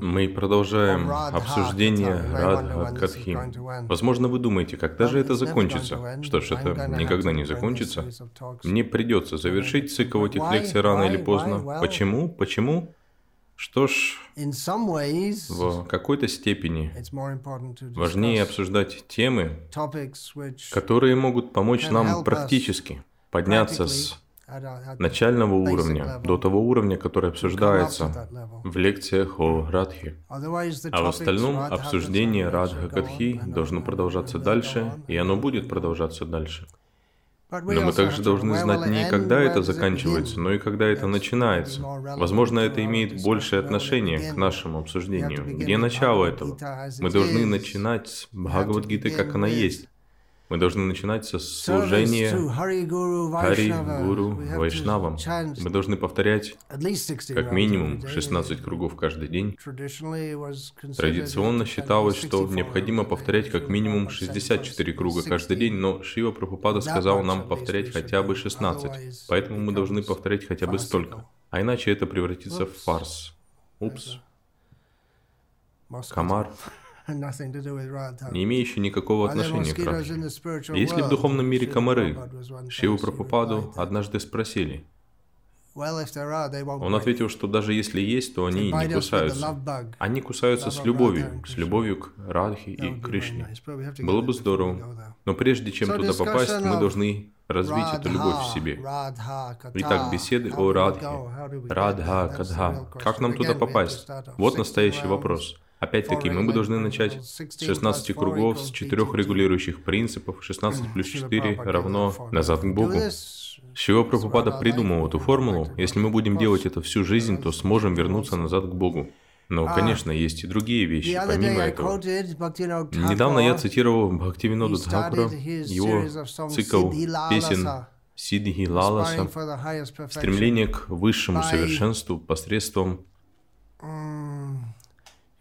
Мы продолжаем обсуждение Радха Катхи. Возможно, вы думаете, когда же это закончится? Что ж, это никогда не закончится. Мне придется завершить цикл этих лекций рано или поздно. Почему? Почему? Что ж, в какой-то степени важнее обсуждать темы, которые могут помочь нам практически подняться с начального уровня до того уровня, который обсуждается в лекциях о Радхе. А в остальном обсуждение Радха Катхи должно продолжаться дальше, и оно будет продолжаться дальше. Но мы также должны знать не когда это заканчивается, но и когда это начинается. Возможно, это имеет большее отношение к нашему обсуждению. Где начало этого? Мы должны начинать с Бхагавадгиты, как она есть. Мы должны начинать со служения Хари Гуру Вайшнавам. Мы должны повторять как минимум 16 кругов каждый день. Традиционно считалось, что необходимо повторять как минимум 64 круга каждый день, но Шива Прабхупада сказал нам повторять хотя бы 16, поэтому мы должны повторять хотя бы столько. А иначе это превратится в фарс. Упс. Комар не имеющий никакого отношения к Радхе. Если в духовном мире комары, Шиву Прабхупаду однажды спросили, он ответил, что даже если есть, то они не кусаются. Они кусаются с любовью, с любовью к Радхе и Кришне. Было бы здорово. Но прежде чем туда попасть, мы должны развить эту любовь в себе. Итак, беседы о Радхе. Радха, Кадха. Как нам туда попасть? Вот настоящий вопрос. Опять-таки, мы бы должны начать с 16 кругов, с четырех регулирующих принципов. 16 плюс 4 равно назад к Богу. Шива Прабхупада придумал эту формулу. Если мы будем делать это всю жизнь, то сможем вернуться назад к Богу. Но, конечно, есть и другие вещи, помимо этого. Недавно я цитировал Бхактивинода Дхакура, его цикл песен Сидхи Лаласа, стремление к высшему совершенству посредством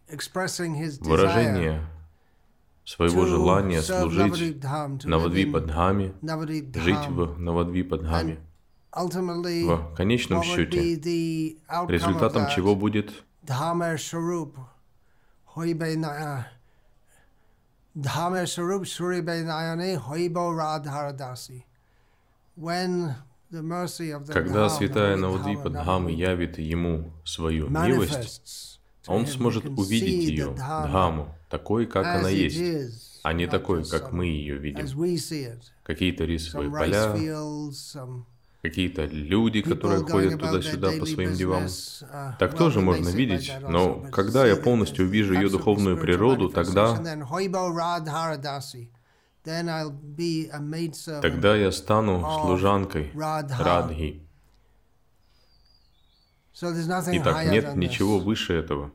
выражение своего желания служить Навадвипадхаме, жить в Навадвипадхаме. В конечном счете, результатом чего будет Dhame Sarup Suribe Nayane Hoibo Radharadasi. Когда святая Навадвипа Дхамы явит ему свою милость, он сможет увидеть ее, Дхаму, такой, как она есть, а не такой, как мы ее видим. Какие-то рисовые поля, какие-то люди, которые ходят туда-сюда по своим делам. Uh, так тоже можно видеть, но когда я полностью увижу ее духовную природу, тогда Тогда я стану служанкой Радхи. Итак, нет ничего выше этого.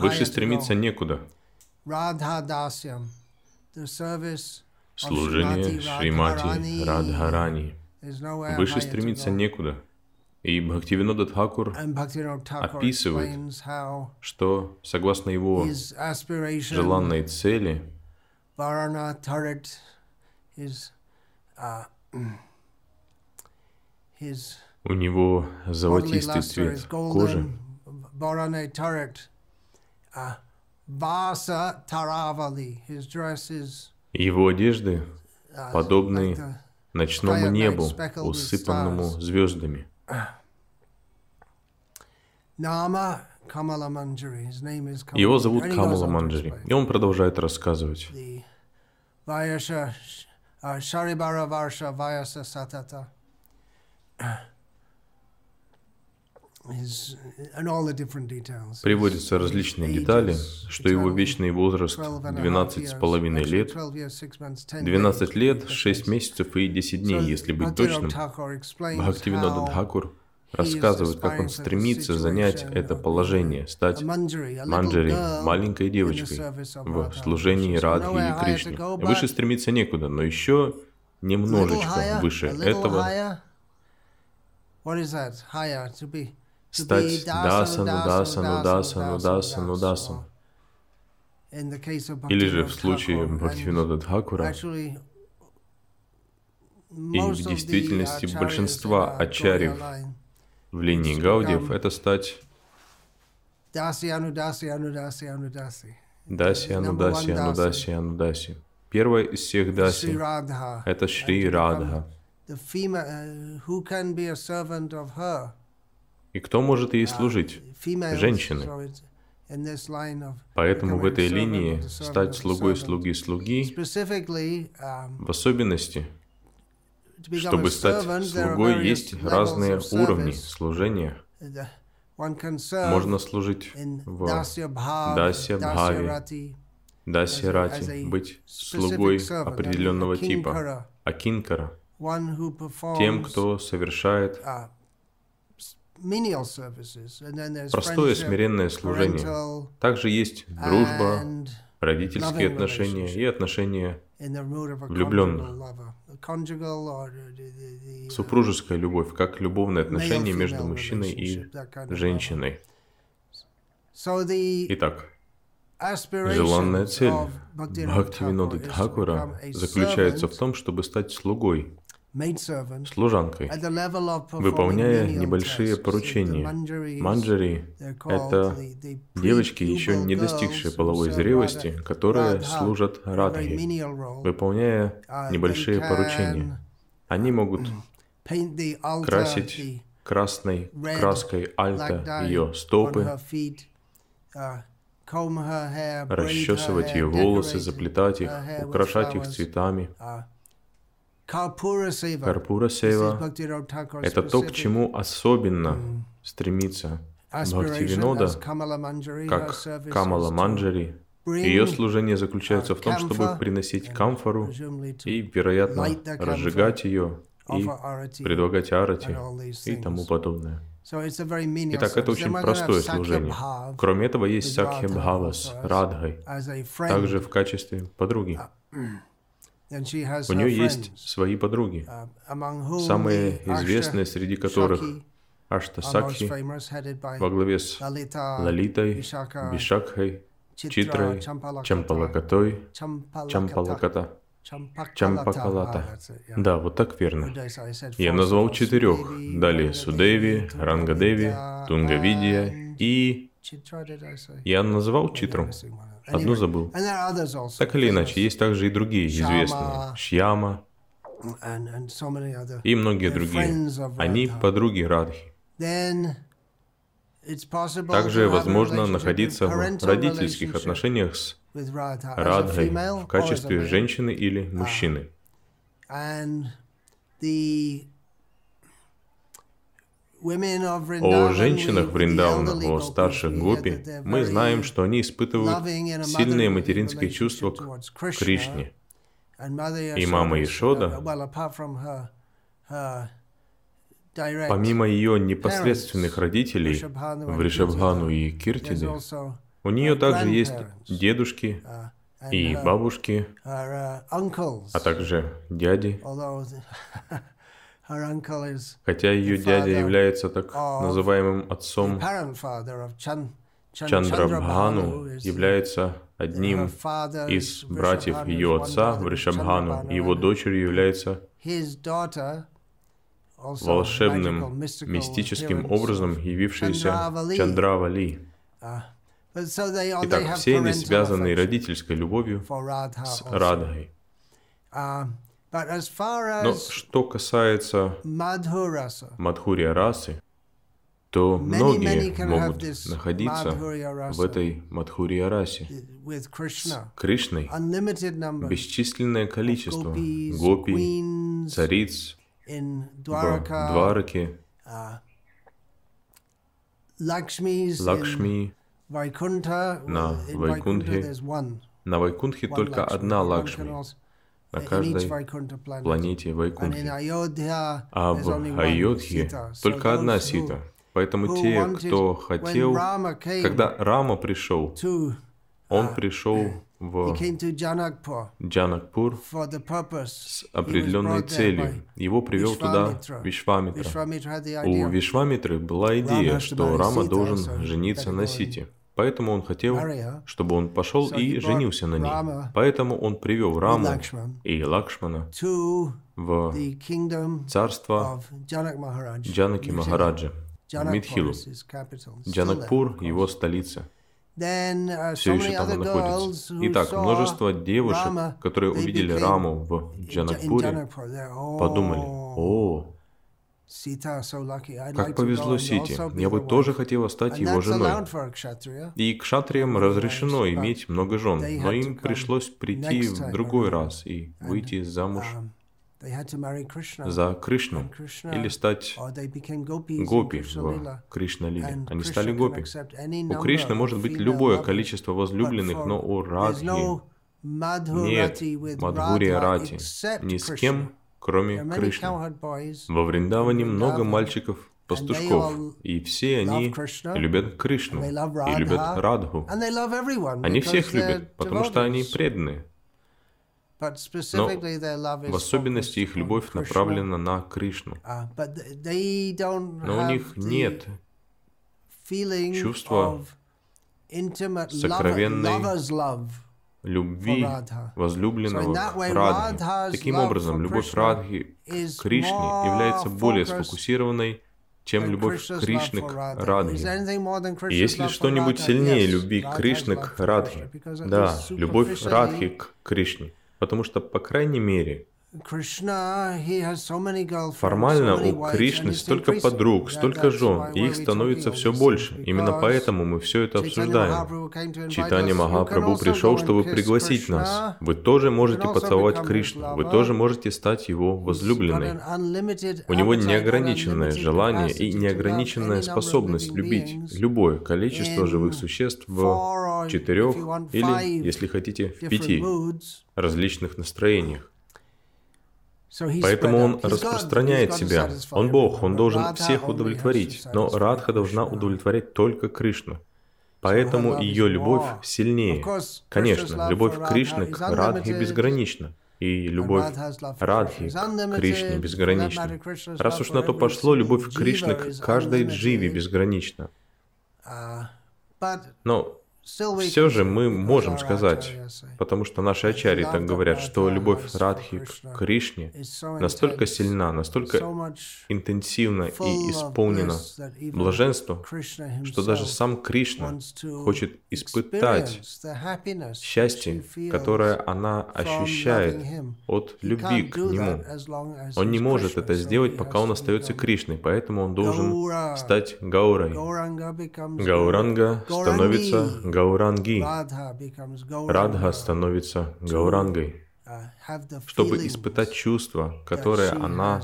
Выше стремиться некуда. Служение Шримати Радхарани. Выше стремиться некуда. И Бхактивинода Тхакур описывает, что, согласно его желанной цели, у него золотистый цвет кожи, его одежды подобны ночному небу, усыпанному звездами. Его зовут Камала Манджари, и он продолжает рассказывать. Приводятся различные детали, что его вечный возраст 12 с половиной лет, 12 лет, 6 месяцев и 10 дней, если быть точным. Бхактивинода Дхакур рассказывает, как он стремится занять это положение, стать манджари, маленькой девочкой, в служении Радхи и Кришне. Выше стремиться некуда, но еще немножечко выше этого стать дасану, дасану, дасану, дасану, дасану. Или же в случае Бхактивинода Дхакура, и в действительности большинства ачарьев в линии Гаудиев, это стать Dasi Anudasi Anudasi Anudasi. Даси, Анудаси. Анудаси, Анудаси. Первая из всех Даси это Шри Радха. И кто может ей служить? Женщины. Поэтому в этой линии стать слугой слуги слуги, um, в особенности, чтобы стать слугой, есть разные уровни служения. Можно служить в Rati, Дасе as Рати, быть слугой определенного типа, kinkara, а кинкара one who performs тем, кто совершает простое смиренное служение. Также есть дружба, родительские отношения и отношения the, uh, супружеская любовь, как любовное отношение между мужчиной и женщиной. Итак, желанная цель Бхактивинода become a заключается в том, чтобы стать слугой, служанкой, выполняя небольшие поручения. Манджари это девочки, еще не достигшие половой зрелости, которые служат Радхи, выполняя Uh, небольшие поручения. Они могут altar, красить красной краской альта ее стопы, uh, расчесывать ее волосы, заплетать их, украшать их цветами. Uh. Карпура Сева это то, к чему особенно стремится aspiration Бхактивинода, как Камала Манджари. Ее служение заключается в том, чтобы приносить камфору и, вероятно, разжигать ее и предлагать арати и тому подобное. Итак, это очень простое служение. Кроме этого, есть Сакхи Radha Бхава с also as- Радхой, также в качестве подруги. У нее есть свои подруги, uh, самые известные среди которых Ашта Сакхи во главе с Лалитой, Бишакхой, Читрой, Чампалакатой, Чампалаката. Чампакалата. Ah. Да, вот так верно. Я назвал четырех. Далее Судеви, Рангадеви, Тунгавидия и... Я назвал Читру. Одну забыл. Так или иначе, есть также и другие известные. Шьяма и многие другие. Они подруги Радхи. Также возможно находиться в родительских отношениях с Радхой в качестве женщины или мужчины. О женщинах Вриндавана, о старших гопи, they're мы знаем, что они испытывают сильные материнские чувства к. Кришне. И мама Ишода, uh, Помимо ее непосредственных родителей, Вришабхану и Киртиды, у нее также есть дедушки uh, и бабушки, uh, а также дяди, хотя ее дядя является так называемым отцом Чандрабхану, является одним из братьев ее отца, Вришабхану, его дочерью является волшебным, мистическим образом Chandravali. Чандравали. Uh, Итак, все они связаны родительской любовью с. Радхой. Um, Но что касается Мадхурия расы, то многие могут находиться в этой Мадхурия расе с. Кришной. Бесчисленное количество гопи, цариц в Двараке, uh, Лакшми. На one. На Вайкунтхе one только одна Лакшми на каждой планете. Ayodhya А в Айодхе только одна Сита. Поэтому те, кто хотел, когда Рама пришел, он пришел в Джанакпур с определенной целью. Его привел туда. Вишвамитра. У Вишвамитры была идея, что Рама должен жениться на go Сите. Поэтому он хотел, чтобы он пошел и женился на ней. Поэтому он привел Раму и Лакшмана в царство. Джанаки. Махараджа. в Мидхилу. Джанакпур – его столица. uh, Все еще там он находится. Итак, множество девушек, которые увидели Раму в Джанакпуре, подумали, о, как повезло Сити, я бы тоже хотела стать его женой. И кшатриям разрешено иметь много жен, но им пришлось прийти в другой раз и выйти замуж за Кришну или стать гопи в Кришна-лиле. Они стали гопи. У Кришны может быть любое количество возлюбленных, но у Радхи нет. Мадхурия Рати ни с кем, кроме Кришны. Во Вриндаване много мальчиков-пастушков, и все они любят Кришну и любят Радху. Они всех любят, потому что они преданные. Но в особенности их любовь направлена на Кришну. Но у них нет чувства сокровенной любви возлюбленного к Радхе. Таким образом, любовь Радхи к Кришне является более сфокусированной, чем любовь Кришны к Радхе. И есть ли что-нибудь сильнее любви Кришны к Радхе? Да, любовь Радхи к Кришне. Потому что, по крайней мере, Формально у Кришны столько подруг, столько жен, и их становится все больше. Именно поэтому мы все это обсуждаем. Читание Махапрабху пришел, чтобы пригласить нас. Вы тоже можете поцеловать Кришну, вы тоже можете стать его возлюбленной. У него неограниченное желание и неограниченная способность любить любое количество живых существ в четырех или, если хотите, в пяти различных настроениях. Поэтому он распространяет себя. Он Бог, он должен всех удовлетворить, но Радха должна удовлетворять только Кришну. Поэтому ее любовь сильнее. Конечно, любовь Кришны к Радхе безгранична. И любовь Радхи к Кришне безгранична. Раз уж на то пошло, любовь Кришны к каждой дживе безгранична. Uh, Но все же мы можем сказать, потому что наши ачари так говорят, что любовь Радхи к Кришне настолько сильна, настолько интенсивна и исполнена блаженства, что даже сам Кришна хочет испытать счастье, которое она ощущает от любви к Нему. Он не может это сделать, пока он остается Кришной, поэтому он должен стать Гаурой. Гауранга становится Гауранги. Радха становится Гаурангой, uh, чтобы испытать чувство, которое она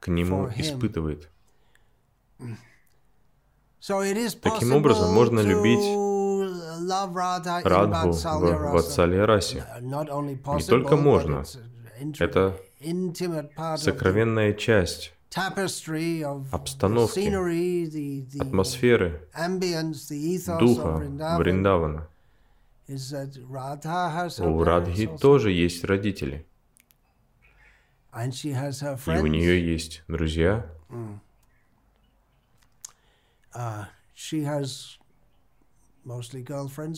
к нему испытывает. Таким образом, можно любить Радху в Ватсалия расе. Не только можно, это сокровенная часть обстановки, атмосферы, духа Вриндавана. У Радхи тоже есть родители. И у нее есть друзья.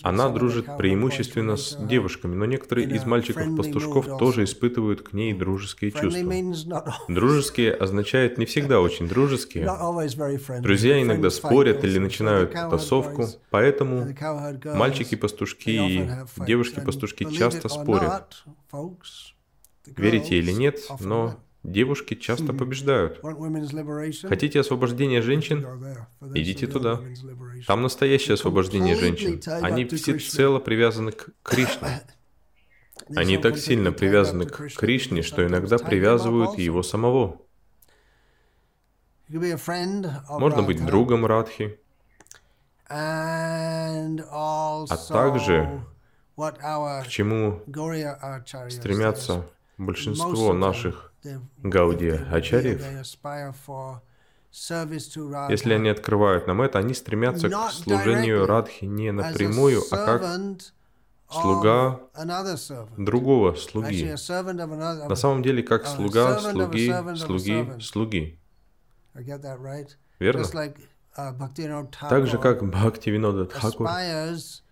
Она дружит преимущественно с девушками, но некоторые из мальчиков-пастушков тоже испытывают к ней дружеские чувства. Дружеские означает не всегда очень дружеские. Друзья иногда спорят или начинают тасовку, поэтому мальчики-пастушки и девушки-пастушки часто спорят. Верите или нет, но Девушки часто побеждают. Хотите освобождения женщин? Идите туда. Там настоящее освобождение женщин. Они всецело привязаны к Кришне. Они так сильно привязаны к Кришне, что иногда привязывают его самого. Можно быть другом Радхи, а также к чему стремятся большинство наших Гаудия Ачарьев, если они открывают нам это, они стремятся к служению Радхи не напрямую, а как слуга другого слуги. На самом деле, как слуга слуги, слуги, слуги. Верно? Так же, как Бхакти Винода Тхакур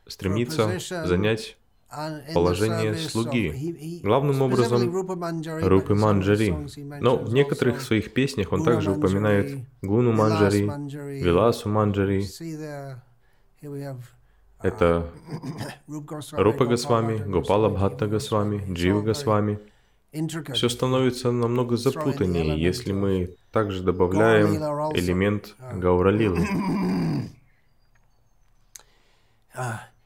стремится занять положение слуги. Главным образом Рупы Манджари. Но в некоторых своих песнях он также упоминает Гуну Манджари, Виласу Манджари. Это Рупа Госвами, Гопала Бхатта Госвами, Джива Госвами. Все становится намного запутаннее, если мы также добавляем элемент Гауралилы.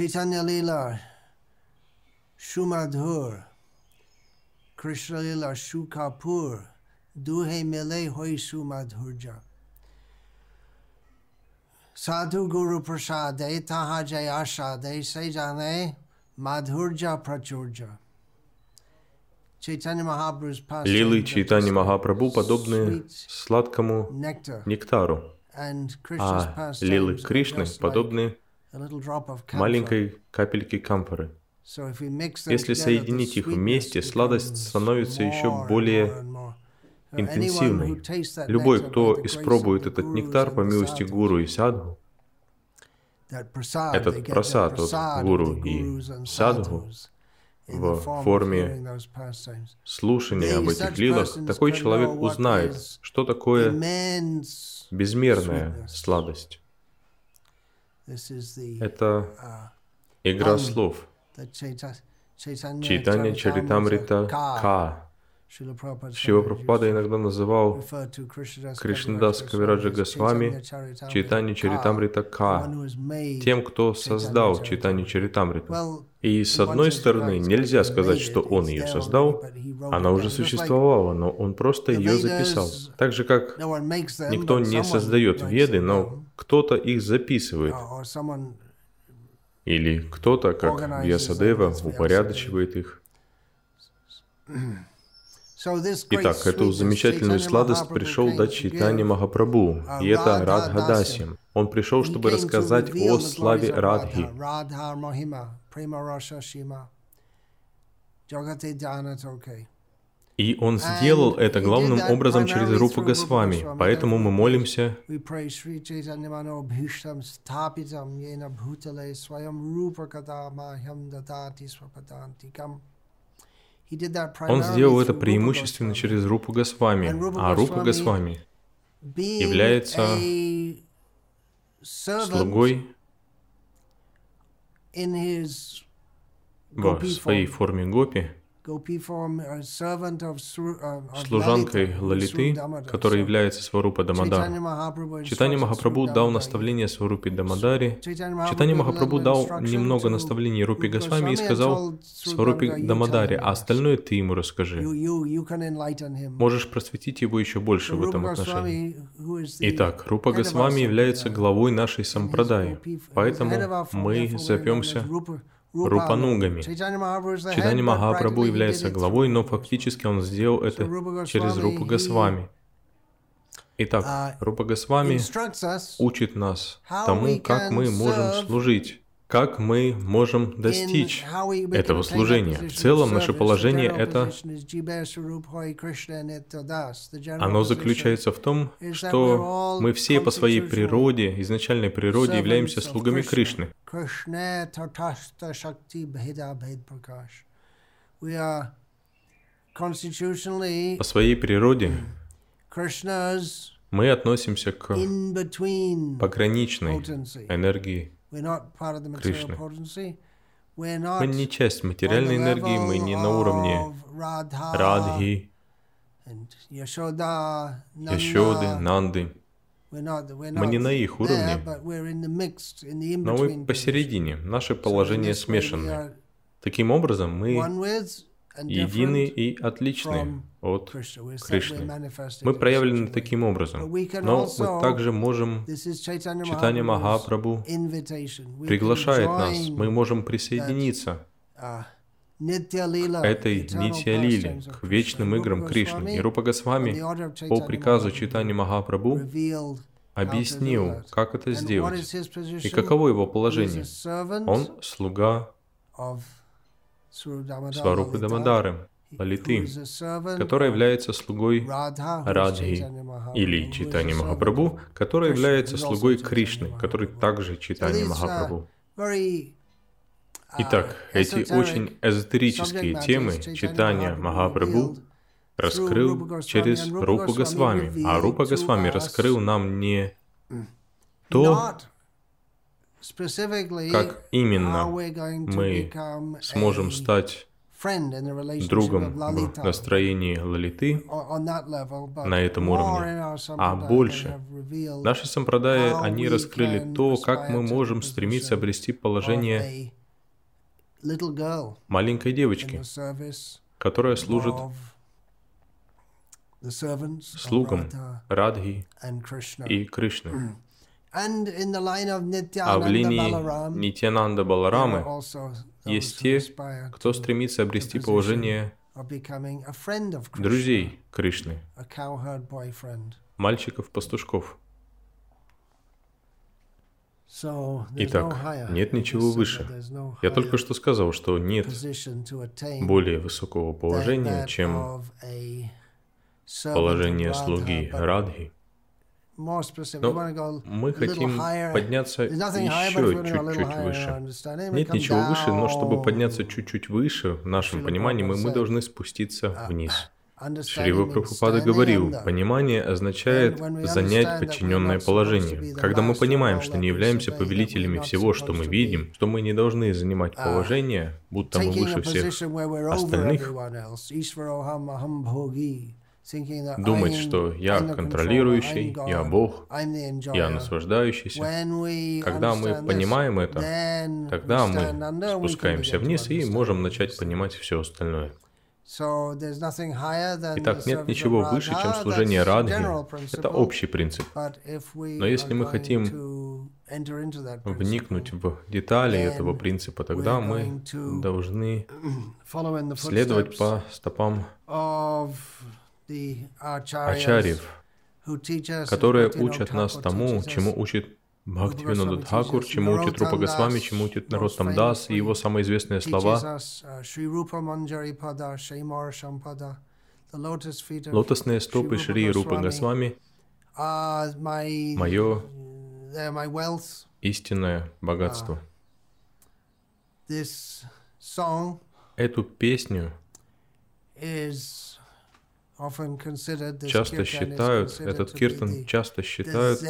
Chaitanya Lila, Shumadhur, Krishna Lila, Shukapur, Duhe Mele Hoi Sumadhurja. Sadhu Guru Prasade, Taha Jayashade, Sejane, Madhurja Prachurja. Лилы Чайтани Махапрабху подобны сладкому нектару, а лилы Кришны подобны маленькой капельки камфоры. Если соединить их вместе, сладость становится еще более интенсивной. Любой, кто испробует этот нектар по милости гуру и садху, этот просад от гуру и садху в форме слушания об этих лилах, такой человек узнает, что такое безмерная сладость. Это uh, игра слов. Читание Чаритамрита Ка. Шива Прабхупада иногда называл Кришнадас Кавираджа Госвами Читани Чаритамрита Ка, тем, кто создал Читани Чаритамрита. И с одной стороны, нельзя сказать, что он ее создал, она уже существовала, но он просто ее записал. Так же, как никто не создает веды, но кто-то их записывает. Или кто-то, как Вьясадева, упорядочивает их. Итак, эту замечательную сладость пришел дать Чайтани Махапрабху, и это Радхадаси. Он пришел, чтобы рассказать о славе Радхи. И он сделал это главным образом через Рупу Госвами, поэтому мы молимся он сделал это преимущественно через Рупу Госвами, а Рупа Госвами является слугой в своей форме гопи, служанкой Лалиты, которая является Сварупа Дамадар. Читание Махапрабху дал наставление Сварупе Дамадаре. Читание Махапрабху дал немного наставлений Рупи Госвами и сказал Сварупе Дамадаре, а остальное ты ему расскажи. Можешь просветить его еще больше в этом отношении. Итак, Рупа Госвами является главой нашей сампрадаи, поэтому мы зовемся Рупанугами. Читани Махапрабху является главой, но фактически он сделал это через Рупа Госвами. Итак, Рупа Госвами учит нас тому, как мы можем служить как мы можем достичь этого служения. В целом, наше положение — это... Оно заключается в том, что мы все по своей природе, изначальной природе, являемся слугами Кришны. По своей природе мы относимся к пограничной энергии Кришны. Мы не часть материальной энергии, мы не на уровне Радхи, Яшоды, Нанды. Мы не на их уровне, но мы посередине, наше положение смешанное. Таким образом, мы едины и отличны от Кришны. Мы проявлены таким образом, но мы также можем, читание Махапрабху приглашает нас, мы можем присоединиться к этой Нитья Лили, к вечным играм Кришны. И Рупа Госвами по приказу читания Махапрабху объяснил, как это сделать и каково его положение. Он слуга Сварупы Дамадары, Лалиты, которая является слугой Радхи, или Читани Махапрабху, который является слугой Кришны, который также Читани Махапрабху. Итак, эти очень эзотерические темы читания Махапрабху раскрыл через Рупу Госвами, а Рупа Госвами раскрыл нам не то, как именно мы сможем стать другом в настроении лалиты на этом уровне, а больше. Наши сампрадаи, они раскрыли то, как мы можем стремиться обрести положение маленькой девочки, которая служит слугам Радхи и Кришны. А в линии Нитянанда Баларамы есть те, кто стремится обрести положение друзей Кришны, мальчиков-пастушков. Итак, нет ничего выше. Я только что сказал, что нет более высокого положения, чем положение слуги Радхи. Но мы хотим подняться еще чуть-чуть выше. Нет ничего выше, но чтобы подняться чуть-чуть выше, в нашем понимании, мы, мы должны спуститься uh, вниз. Шрива Прабхупада говорил, понимание означает занять подчиненное положение. Когда мы понимаем, что не являемся повелителями всего, что мы видим, что мы не должны занимать uh, положение, будто мы выше всех остальных, думать, что я контролирующий, я Бог, я наслаждающийся. Когда мы понимаем это, тогда мы спускаемся вниз и можем начать понимать все остальное. Итак, нет ничего выше, чем служение Радхи. Это общий принцип. Но если мы хотим вникнуть в детали этого принципа, тогда мы должны следовать по стопам ачарьев, которые учат нас тому, чему учит Бхактивинода Дхакур, чему учит Рупа Госвами, чему учит народ Тамдас и его самые известные слова. Лотосные стопы Шри Рупа Госвами — мое истинное богатство. Эту песню часто считают, этот киртан часто считают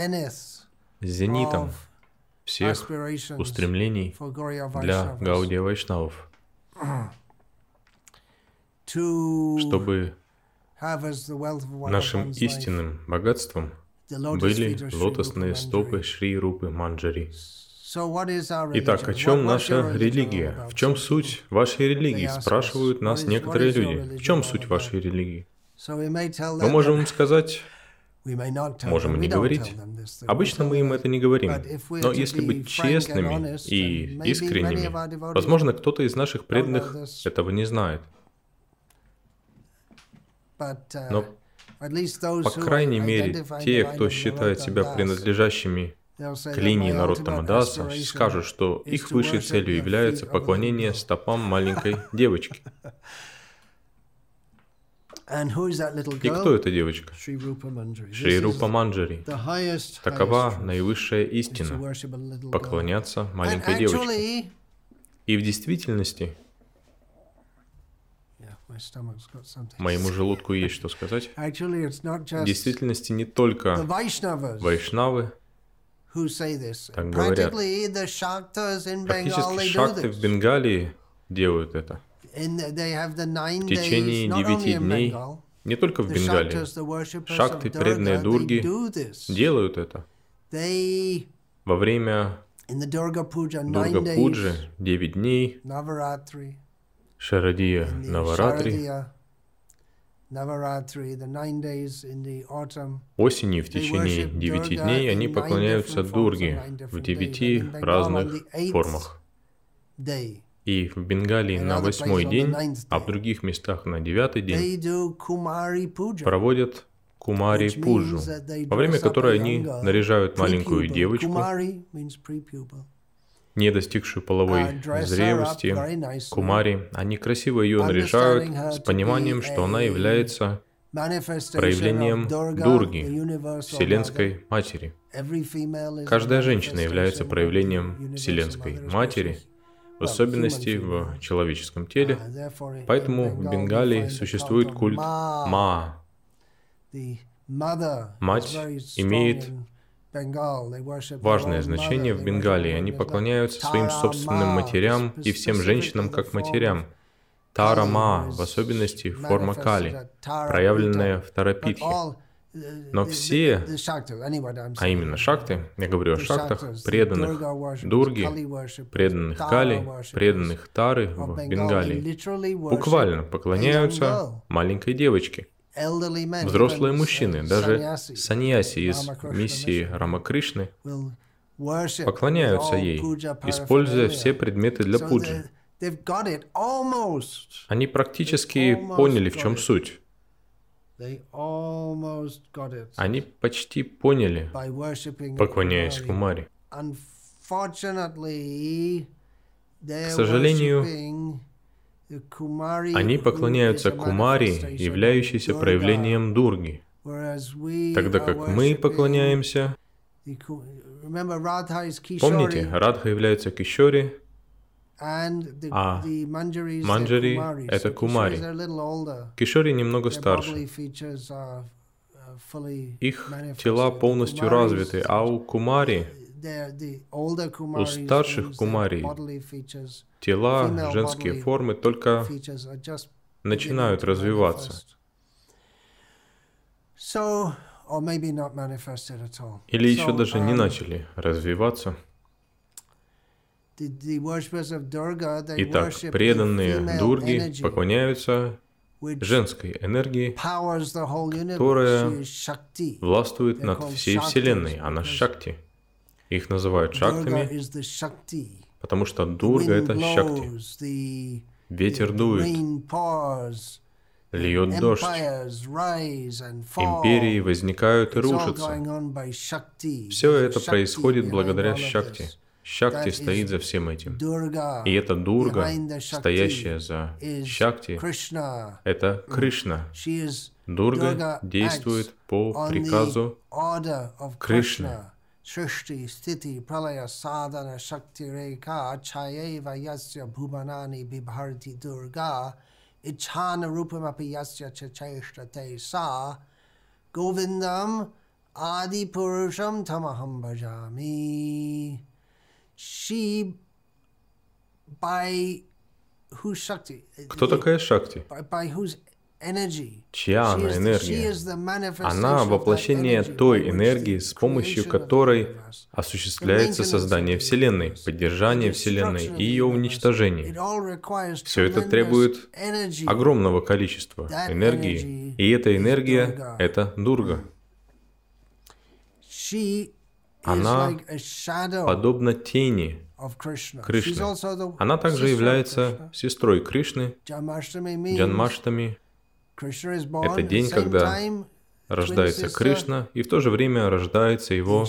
зенитом всех устремлений для Гаудия Вайшнавов, чтобы нашим истинным богатством были лотосные стопы Шри Рупы Манджари. Итак, о чем наша религия? В чем суть вашей религии? Спрашивают нас некоторые люди. В чем суть вашей религии? Мы можем им сказать, можем не говорить. Обычно мы им это не говорим. Но если быть честными и искренними, возможно, кто-то из наших преданных этого не знает. Но, по крайней мере, те, кто считает себя принадлежащими к линии народа Мадаса, скажут, что их высшей целью является поклонение стопам маленькой девочки. И кто эта девочка? Шри Рупа Манджари. Такова наивысшая истина – поклоняться маленькой девочке. И в действительности, моему желудку есть что сказать, в действительности не только вайшнавы так говорят. Практически шакты в Бенгалии делают это – в течение девяти дней, не только в Бенгалии, шакты, преданные Дурги, делают это. Во время Дурга-пуджи, девять дней, Шарадия Наваратри, Осенью в течение девяти дней они поклоняются Дурге в девяти разных формах. И в Бенгалии на восьмой день, а в других местах на девятый день проводят Кумари Пуджу, во время которой они наряжают маленькую девочку, не достигшую половой зрелости, Кумари, они красиво ее наряжают с пониманием, что она является проявлением Дурги, Вселенской Матери. Каждая женщина является проявлением Вселенской Матери, в особенности в человеческом теле, поэтому в Бенгалии существует культ Ма. Мать имеет важное значение в Бенгалии. Они поклоняются своим собственным матерям и всем женщинам как матерям. Тара Ма, в особенности форма Кали, проявленная в Тарапитхе. Но все, а именно шакты, я говорю о шактах, преданных Дурги, преданных Кали, преданных Тары в Бенгалии, буквально поклоняются маленькой девочке. Взрослые мужчины, даже саньяси из миссии Рамакришны, поклоняются ей, используя все предметы для пуджи. Они практически поняли, в чем суть. Они почти поняли, поклоняясь Кумаре. К сожалению, они поклоняются Кумари, являющейся проявлением Дурги, тогда как мы поклоняемся... Помните, Радха является Кишори, а Манджари — это Кумари. Кишори немного старше. Их тела полностью развиты, а у Кумари, у старших Кумари, тела, женские формы только начинают развиваться. Или еще даже не начали развиваться. Итак, преданные Дурги поклоняются женской энергии, которая властвует над всей Вселенной, она Шакти. Их называют Шактами, потому что Дурга — это Шакти. Ветер дует, льет дождь, империи возникают и рушатся. Все это происходит благодаря Шакти. Шакти стоит за всем этим. И эта Дурга, стоящая за Шакти, это Кришна. Дурга действует по приказу Кришны. Сришти, стити, пралая, садана, шакти, рейка, чаева, ясya, бхубанани, бибхарти, дурга, ичхана, рупамапи, ясya, чачештрате, са, говиндам, ади пурушам, тамахам бhajami. She, by whose Shakti? Кто такая Шакти? By, whose Чья она энергия? Она воплощение той энергии, с помощью которой осуществляется создание Вселенной, поддержание Вселенной и ее уничтожение. Все это требует огромного количества энергии, и эта энергия — это Дурга. Она подобна тени Кришны. Она также является сестрой Кришны, Джанмаштами, это день, когда рождается Кришна, и в то же время рождается его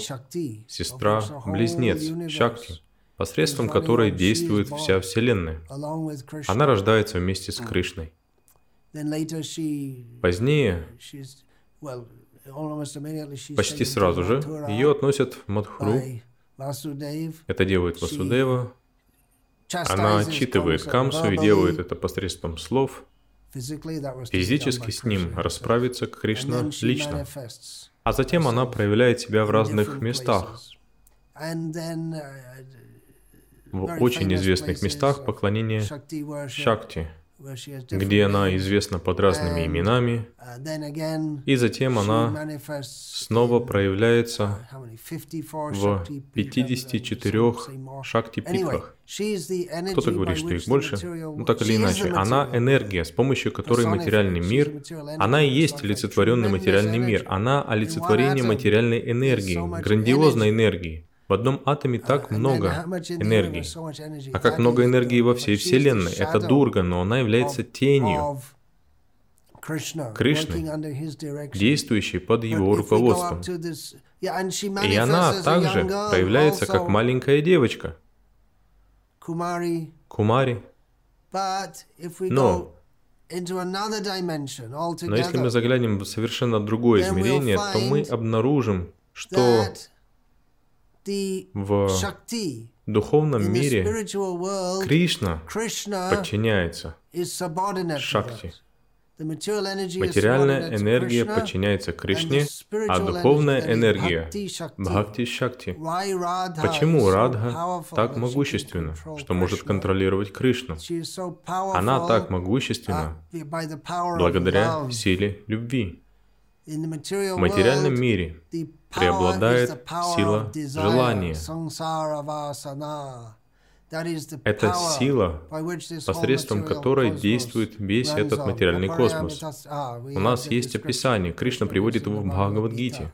сестра-близнец Шакти, посредством которой действует вся Вселенная. Она рождается вместе с Кришной. Позднее, почти сразу же, ее относят в Мадхуру. Это делает Васудева. Она отчитывает Камсу и делает это посредством слов. Физически с ним расправится Кришна лично, а затем она проявляет себя в разных местах, в очень известных местах поклонения Шакти – где она известна под разными именами, и затем она снова проявляется в 54 шакти-питхах. Кто-то говорит, что их больше, ну так или иначе. Она энергия, с помощью которой материальный мир, она и есть олицетворенный материальный мир, она олицетворение материальной энергии, грандиозной энергии. В одном атоме так много энергии. А как много энергии во всей Вселенной. Это Дурга, но она является тенью Кришны, действующей под его руководством. И она также проявляется как маленькая девочка. Кумари. Но Но если мы заглянем в совершенно другое измерение, то мы обнаружим, что в духовном мире Кришна подчиняется Шакти. Материальная энергия подчиняется Кришне, а духовная энергия – Бхакти Шакти. Почему Радха так могущественна, что может контролировать Кришну? Она так могущественна благодаря силе любви. В материальном мире преобладает сила желания. Это сила, посредством которой действует весь этот материальный космос. У нас есть описание, Кришна приводит его в Бхагавадгите.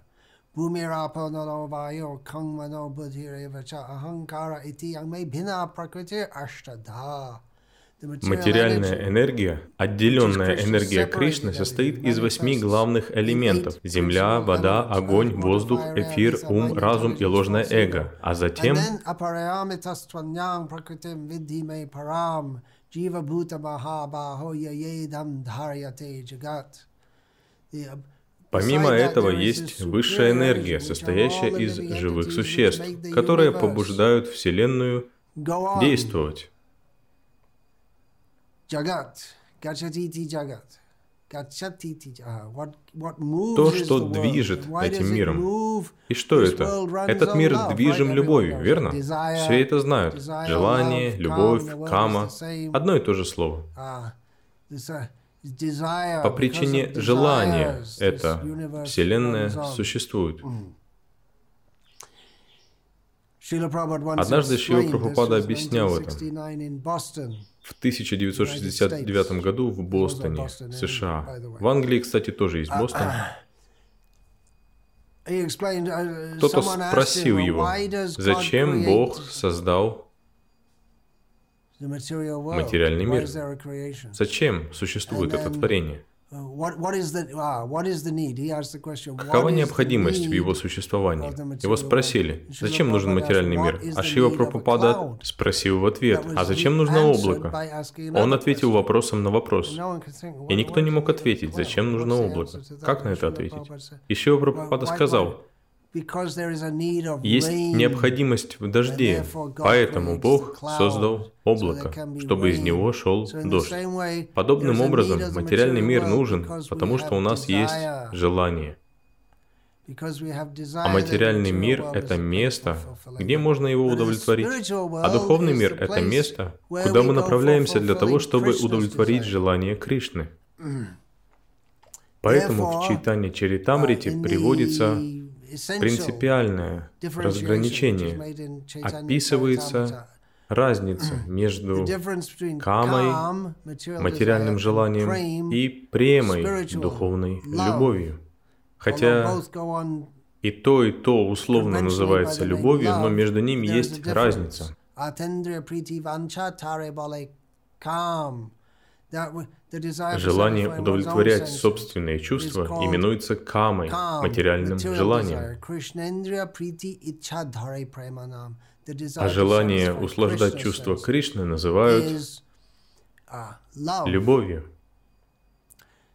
Материальная энергия, отделенная энергия Кришны, состоит из восьми главных элементов – земля, вода, огонь, воздух, эфир, ум, разум и ложное эго. А затем Помимо этого есть высшая энергия, состоящая из живых существ, которые побуждают Вселенную действовать. Jagat, Gachatiti Jagat. То, что движет этим миром. И что это? Этот мир движим любовью, верно? Все это знают. Желание, любовь, кама. Одно и то же слово. По причине желания эта Вселенная существует. Однажды Шила Прабхупада объяснял это в 1969 году в Бостоне, США. В Англии, кстати, тоже есть Бостон. Кто-то спросил его, зачем Бог создал материальный мир? Зачем существует это творение? Какова необходимость в его существовании? Его спросили, зачем нужен материальный мир? А Шива Прабхупада спросил в ответ, а зачем нужно облако? Он ответил вопросом на вопрос. И никто не мог ответить, зачем нужно облако. Как на это ответить? И Шива Прабхупада сказал, есть необходимость в дожде, поэтому Бог создал облако, чтобы из него шел дождь. Подобным образом материальный мир нужен, потому что у нас есть желание. А материальный мир — это место, где можно его удовлетворить. А духовный мир — это место, куда мы направляемся для того, чтобы удовлетворить желание Кришны. Поэтому в читании Чаритамрити приводится принципиальное разграничение. Описывается разница между камой, материальным желанием, и премой, духовной любовью. Хотя и то, и то условно называется любовью, но между ними есть разница. Желание удовлетворять собственные чувства именуется камой, материальным желанием. А желание услаждать чувства Кришны называют uh, любовью.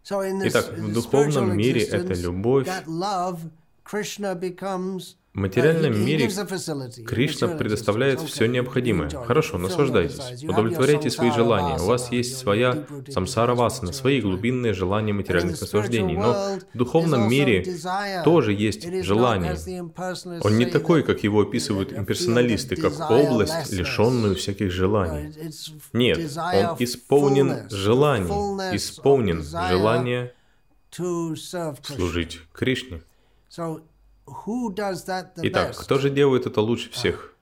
Итак, в духовном мире эта любовь в материальном мире Кришна предоставляет все необходимое. Хорошо, наслаждайтесь, удовлетворяйте свои желания. У вас есть своя самсара васана, свои глубинные желания материальных наслаждений. Но в духовном мире тоже есть желание. Он не такой, как его описывают имперсоналисты, как область, лишенную всяких желаний. Нет, он исполнен желаний, исполнен желания служить Кришне. Итак, кто же делает это лучше всех?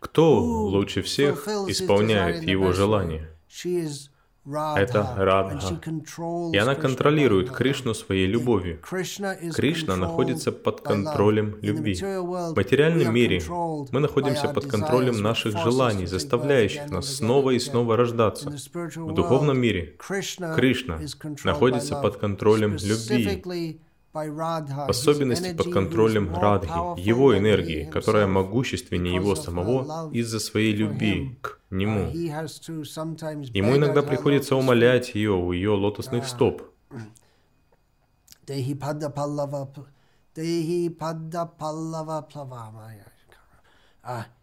Кто лучше всех исполняет его желание? Это Радха. И она контролирует Кришну своей любовью. Кришна находится под контролем любви. В материальном мире мы находимся под контролем наших желаний, заставляющих нас снова и снова рождаться. В духовном мире Кришна находится под контролем любви, в особенности под контролем Радхи, его энергии, которая могущественнее его самого из-за своей любви к нему. Ему иногда приходится умолять ее у ее лотосных стоп.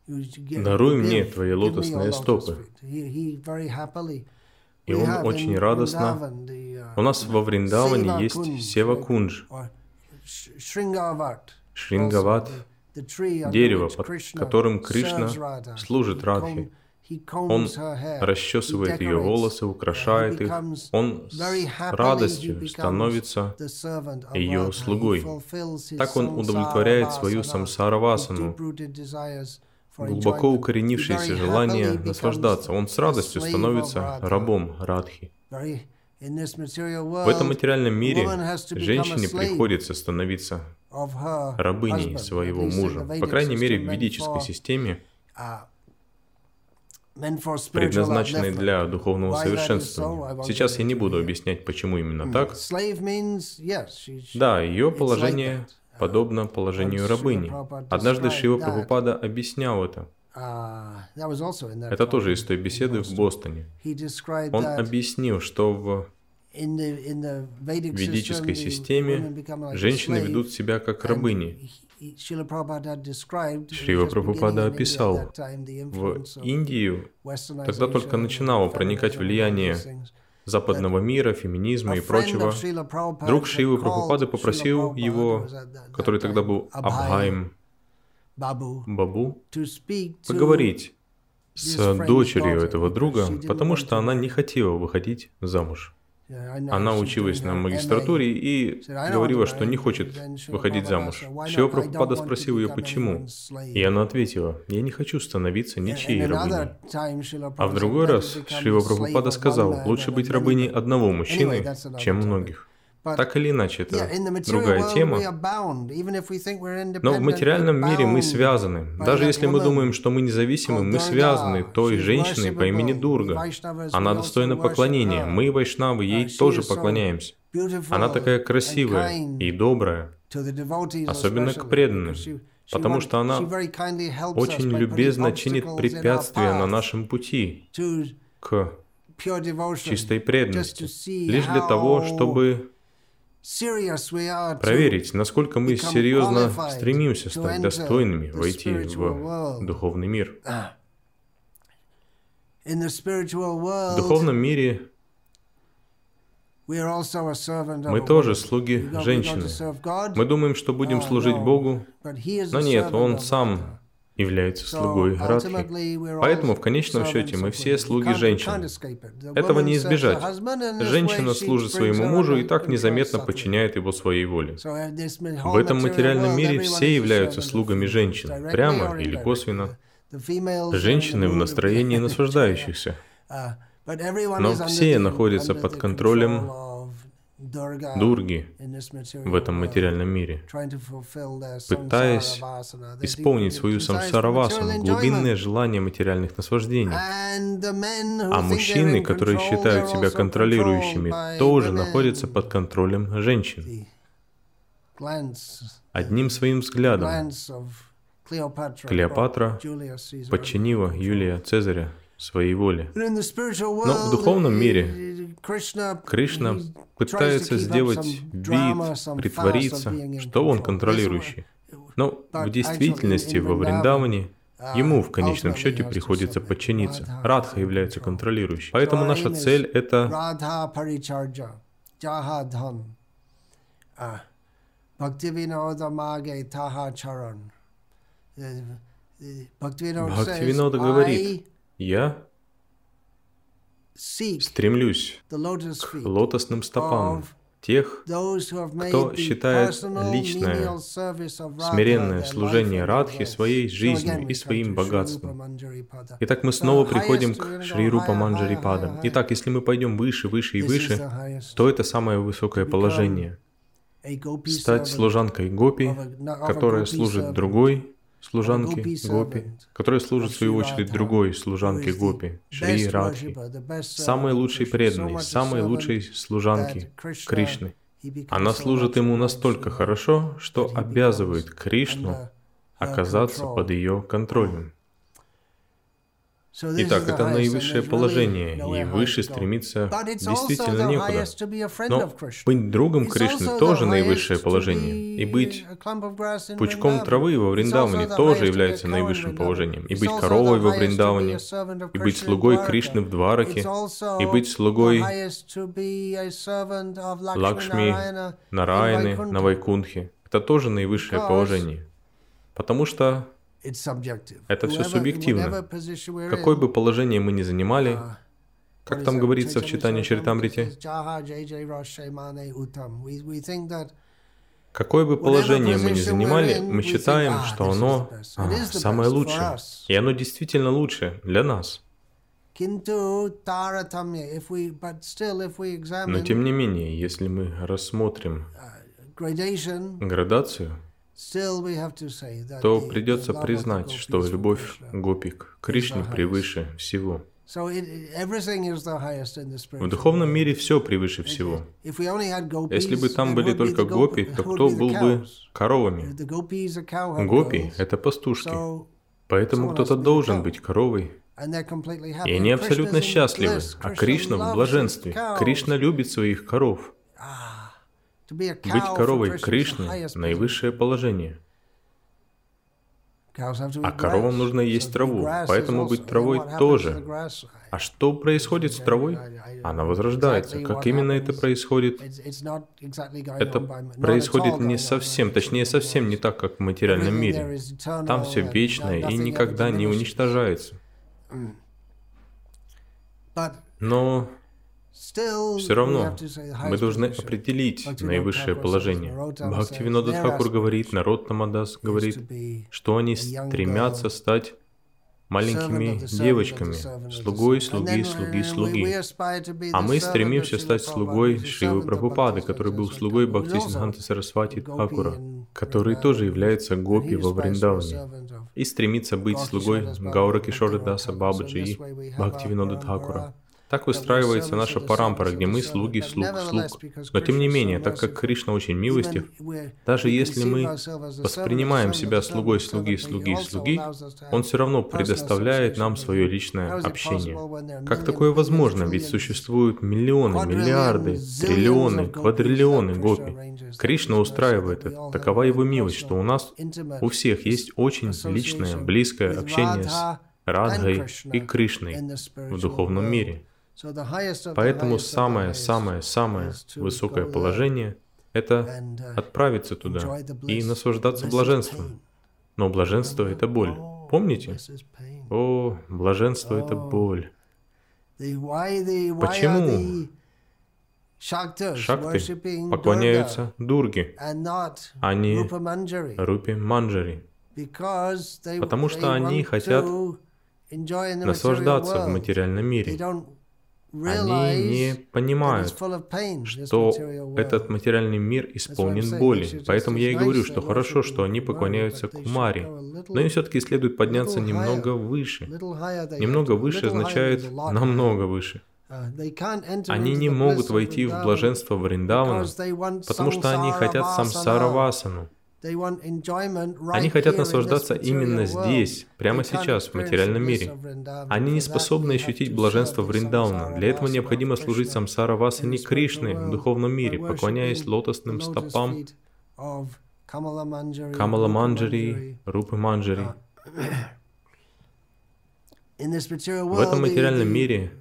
Даруй мне твои лотосные стопы. И он очень радостно. У нас во Вриндаване есть Сева Кундж, Шрингават, дерево, под которым Кришна служит Радхе. Он расчесывает ее волосы, украшает их. Он с радостью становится ее слугой. Так он удовлетворяет свою самсаравасану, глубоко укоренившееся желание наслаждаться. Он с радостью становится рабом Радхи. В этом материальном мире женщине приходится становиться рабыней своего мужа. По крайней мере, в ведической системе предназначенной для духовного совершенствования. Сейчас я не буду объяснять, почему именно так. Да, ее положение подобно положению рабыни. Однажды Шива Прабхупада объяснял это. Это тоже из той беседы в Бостоне. Он объяснил, что в ведической системе женщины ведут себя как рабыни. Шрила Прабхупада описал, в Индию тогда только начинало проникать влияние западного мира, феминизма и прочего. Друг Шивы Прабхупады попросил его, который тогда был Абхайм Бабу, поговорить с дочерью этого друга, потому что она не хотела выходить замуж. Она училась на магистратуре и говорила, что не хочет выходить замуж. Шива Прабхупада спросил ее, почему. И она ответила, я не хочу становиться ничьей рабыней. А в другой раз Шива Прабхупада сказал, лучше быть рабыней одного мужчины, чем многих. Так или иначе, это другая тема. Но в материальном мире мы связаны. Даже если мы думаем, что мы независимы, мы связаны той женщиной по имени Дурга. Она достойна поклонения. Мы, вайшнавы, ей тоже поклоняемся. Она такая красивая и добрая, особенно к преданным, потому что она очень любезно чинит препятствия на нашем пути к чистой преданности, лишь для того, чтобы проверить, насколько мы серьезно стремимся стать достойными войти в духовный мир. В духовном мире мы тоже слуги женщины. Мы думаем, что будем служить Богу, но нет, Он сам является слугой Радхи. Поэтому в конечном счете мы все слуги женщин. Этого не избежать. Женщина служит своему мужу и так незаметно подчиняет его своей воле. В этом материальном мире все являются слугами женщин, прямо или косвенно. Женщины в настроении наслаждающихся. Но все находятся под контролем Дурги в этом материальном мире, пытаясь исполнить свою самсаравасану, глубинное желание материальных наслаждений. А мужчины, которые считают себя контролирующими, тоже находятся под контролем женщин. Одним своим взглядом Клеопатра подчинила Юлия Цезаря своей воле. Но в духовном мире Кришна пытается сделать вид, притвориться, что он контролирующий. Но в действительности во Вриндаване Ему в конечном счете приходится подчиниться. Радха является контролирующей. Поэтому наша цель — это Бхактивинода говорит, я стремлюсь к лотосным стопам тех, кто считает личное, смиренное служение Радхи своей жизнью и своим богатством. Итак, мы снова приходим к Шри Рупа Манджарипадам. Итак, если мы пойдем выше, выше и выше, то это самое высокое положение. Стать служанкой Гопи, которая служит другой, служанки Гопи, которая служит в свою очередь другой служанке Гопи, Шри Радхи, самой лучшей преданной, самой лучшей служанки Кришны. Она служит ему настолько хорошо, что обязывает Кришну оказаться под ее контролем. Итак, это наивысшее положение, и выше стремиться действительно некуда. Но быть другом Кришны тоже наивысшее положение, и быть пучком травы во Вриндаване тоже является наивысшим положением, и быть коровой во Вриндаване, и быть слугой Кришны в Двараке, и быть слугой Лакшми, Нараяны на Вайкунхе. Это тоже наивысшее положение. Потому что это все субъективно. Какое бы положение мы ни занимали, uh, как там говорится в читании Чаритамрити, какое бы положение мы ни занимали, мы считаем, ah, что оно а, самое лучшее. И оно действительно лучше для нас. Но тем не менее, если мы рассмотрим uh, градацию, то придется признать, что любовь Гопи к Кришне превыше всего. В духовном мире все превыше всего. Если бы там были только гопи, то кто был бы коровами? Гопи — это пастушки. Поэтому кто-то должен быть коровой. И они абсолютно счастливы, а Кришна в блаженстве. Кришна любит своих коров. Быть коровой Кришны – наивысшее положение. А коровам нужно есть траву, поэтому быть травой тоже. А что происходит с травой? Она возрождается. Как именно это происходит? Это происходит не совсем, точнее совсем не так, как в материальном мире. Там все вечное и никогда не уничтожается. Но все равно мы должны определить наивысшее положение. Бхактивинода Тхакур говорит, народ Намадас говорит, что они стремятся стать маленькими девочками, слугой, слуги, слуги, слуги. А мы стремимся стать слугой Шивы Прабхупады, который был слугой Бхакти Синханта Сарасвати Тхакура, который тоже является гопи во Вриндаване, и стремится быть слугой Гаура Кишора Даса Бабаджи и Бхактивинода Тхакура. Так выстраивается наша парампара, где мы слуги слуг слуг. Но тем не менее, так как Кришна очень милостив, даже если мы воспринимаем себя слугой слуги слуги слуги, Он все равно предоставляет нам свое личное общение. Как такое возможно? Ведь существуют миллионы, миллиарды, триллионы, квадриллионы гопи. Кришна устраивает это. Такова его милость, что у нас у всех есть очень личное, близкое общение с Радхой и Кришной в духовном мире. Поэтому самое-самое-самое высокое положение — это uh, отправиться туда и наслаждаться блаженством. Но блаженство — это боль. Oh, Помните? О, блаженство — это oh. боль. Почему шакты поклоняются Дурге, а не Рупи Манджари? Потому что они хотят наслаждаться в материальном мире они не понимают, что этот материальный мир исполнен боли. Поэтому я и говорю, что хорошо, что они поклоняются Кумаре, но им все-таки следует подняться немного выше. Немного выше означает намного выше. Они не могут войти в блаженство Вриндавана, потому что они хотят самсаравасану. Они хотят наслаждаться именно здесь, прямо сейчас, в материальном мире. Они не способны ощутить блаженство Вриндауна. Для этого необходимо служить самсара Васани Кришны в духовном мире, поклоняясь лотосным стопам Камала Манджари, Рупы Манджари. В этом материальном мире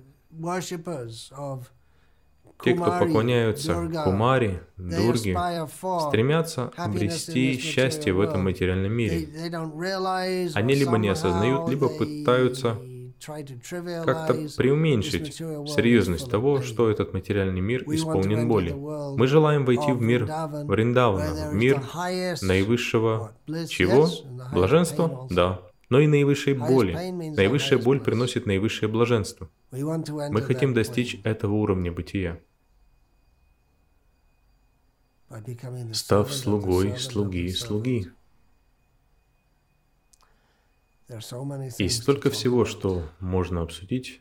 те, кто поклоняются Кумари, Дурге, стремятся обрести счастье в этом материальном мире. Они либо не осознают, либо пытаются как-то преуменьшить серьезность того, что этот материальный мир исполнен боли. Мы желаем войти в мир Вриндавана, в мир наивысшего чего? Блаженства? Да. Но и наивысшей боли. Наивысшая боль приносит наивысшее блаженство. Мы хотим достичь этого уровня бытия. Став слугой слуги слуги. Есть столько всего, что можно обсудить.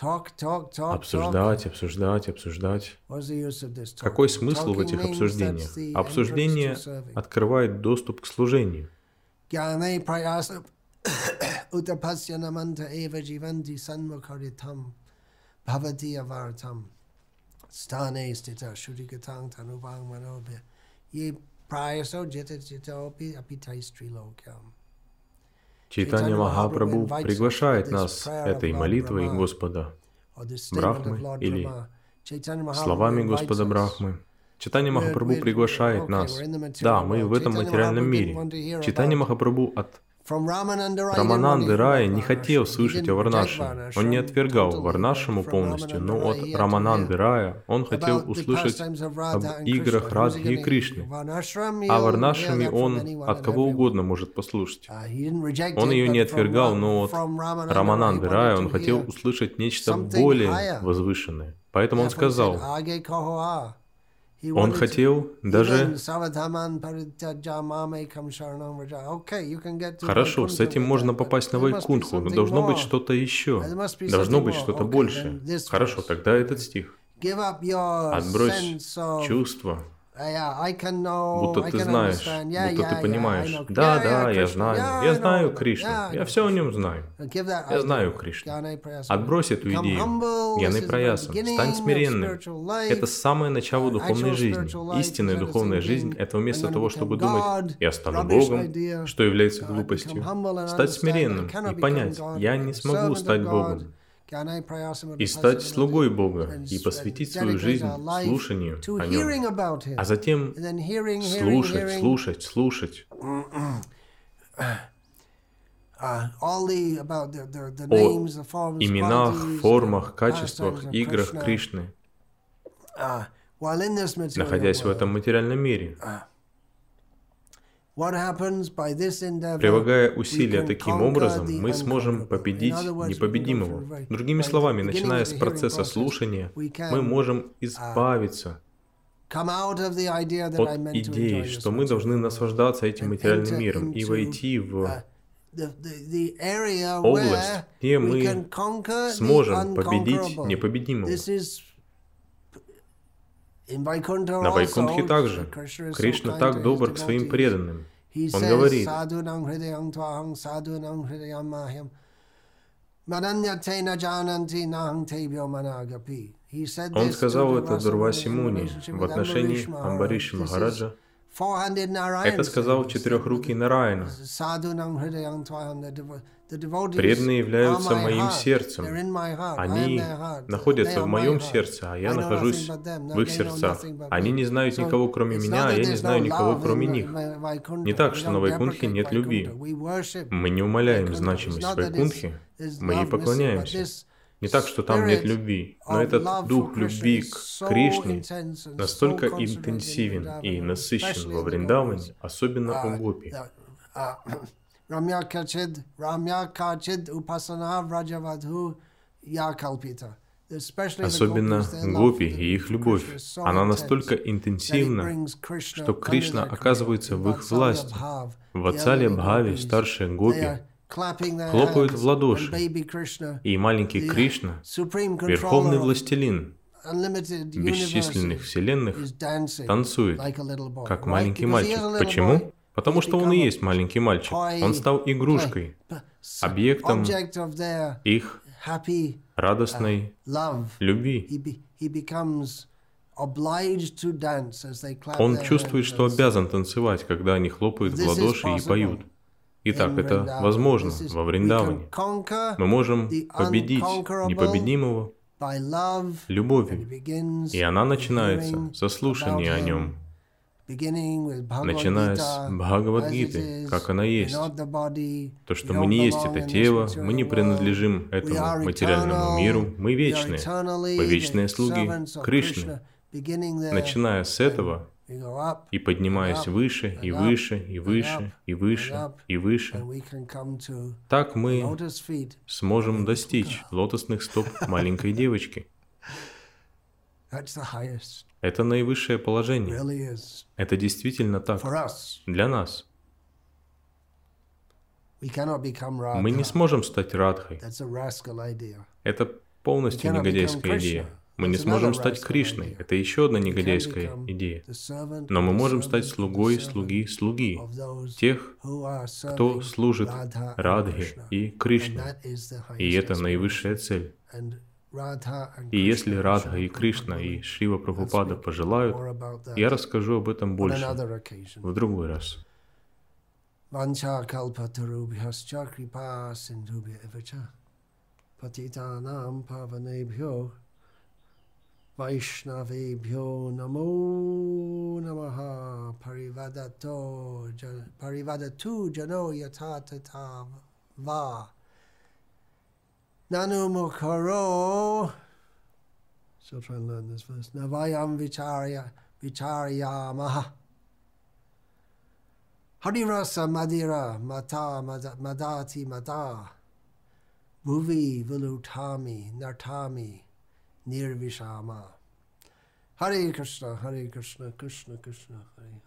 Обсуждать, обсуждать, обсуждать. Какой смысл в этих обсуждениях? Обсуждение открывает доступ к служению. Prayasa utapasya namanta eva jivanti sanmukharitam bhavati avaratam stane stita shuddhikatang tanuvang manobhya ye prayaso jita jitaopi apitaistri lokyam. Чайтанья Махапрабху приглашает нас этой молитвой Господа Брахмы или словами Господа. Брахмы. Читание Махапрабху приглашает нас. Да, мы в этом материальном мире. Читание Махапрабху от Рамананды want не хотел слышать о Варнашраме. Он не отвергал from полностью, но от Рамананды Рая он хотел услышать об играх. Радхи и Кришны. that from он от кого угодно может послушать. Uh, Он ее не отвергал, но от Рамананды Рая он хотел услышать нечто более возвышенное. Поэтому он сказал, он хотел даже Хорошо, с этим можно попасть на Вайкунтху, но должно быть что-то еще. Должно быть что-то this Хорошо, тогда этот стих. Отбрось чувство, uh, будто ты знаешь, будто ты понимаешь. Да, да, я знаю, я знаю. Кришну, я все о нем знаю. Я знаю Кришну. Отбрось эту идею. humble. Яны This is the Праясам. Стань смиренным. Это самое начало духовной жизни. Истинная духовная жизнь – это вместо того, чтобы думать «я стану Богом», что является Uh, глупостью, стать смиренным и понять «я не смогу стать of God». Богом», и стать слугой Бога и посвятить свою жизнь слушанию о Нем, а затем слушать, слушать, слушать uh, о именах, формах, качествах, играх. Кришны, Uh, находясь в этом материальном мире. Прилагая усилия таким образом, мы сможем победить непобедимого. Другими словами, начиная с процесса слушания, мы можем избавиться that I от идеи, что мы должны наслаждаться этим материальным миром и войти в uh, область, где мы сможем победить непобедимого. На Вайкунтхе также. Кришна так добр к своим преданным. Он говорит, Он сказал это Дурваси Муни в отношении Амбариши Махараджа. Это сказал четырехрукий Нараяна. Преданные являются моим сердцем. Они находятся в моем сердце, а я нахожусь в их сердцах. Они не знают никого, кроме меня, а я не знаю никого, кроме них. Не так, что на deprecate нет любви. Мы не умаляем значимость there's мы ей поклоняемся. Не так, что там нет любви, но этот дух любви к Кришне настолько интенсивен и насыщен во Вриндаване, особенно у Uh, гопи. Uh, uh, Ramya Kachid, Ramya Kachid Upasana Vrajavadhu Yakalpita. Особенно гопи и их любовь. Она настолько интенсивна, что Кришна оказывается в их власти. В Ацале Бхаве старшие гопи хлопают в ладоши. и маленький Кришна, верховный властелин бесчисленных вселенных, танцует, как маленький мальчик. Почему? Потому что он и есть маленький мальчик. Он стал игрушкой, объектом их радостной любви. Он чувствует, что обязан танцевать, когда они хлопают в ладоши и поют. Итак, это Vrindavan. возможно во Вриндаване. Мы можем победить непобедимого любовью. И она начинается со слушания о нем, начиная с Бхагавадгиты, как она есть. То, что мы не есть это тело, мы не принадлежим этому материальному миру, мы вечные. мы вечные слуги Кришны. Начиная с этого и поднимаясь выше, и выше, и выше, и выше, и выше, так мы сможем достичь лотосных стоп маленькой девочки. Это наивысшее положение. Это действительно так. Для нас. Мы не сможем стать Радхой. Это полностью негодяйская идея. Мы не сможем стать Кришной. Это еще одна негодяйская идея. Но мы можем стать слугой слуги слуги, тех, кто служит Радхе и Кришне. И это наивысшая цель. И если Радха и Кришна и Шива Прабхупада пожелают, я расскажу об этом больше в другой раз. Patitanam pavanebhyo Vaishnavebhyo namo namaha parivadato parivadatu jano va nanu mukaro Still trying to learn this verse. Navayam vicharya vicharyamaha Harirasa madira mata madati mata Bhuvi vilutami nartami nirvishama. Hare Krishna, Hare Krishna, Krishna Krishna, Hare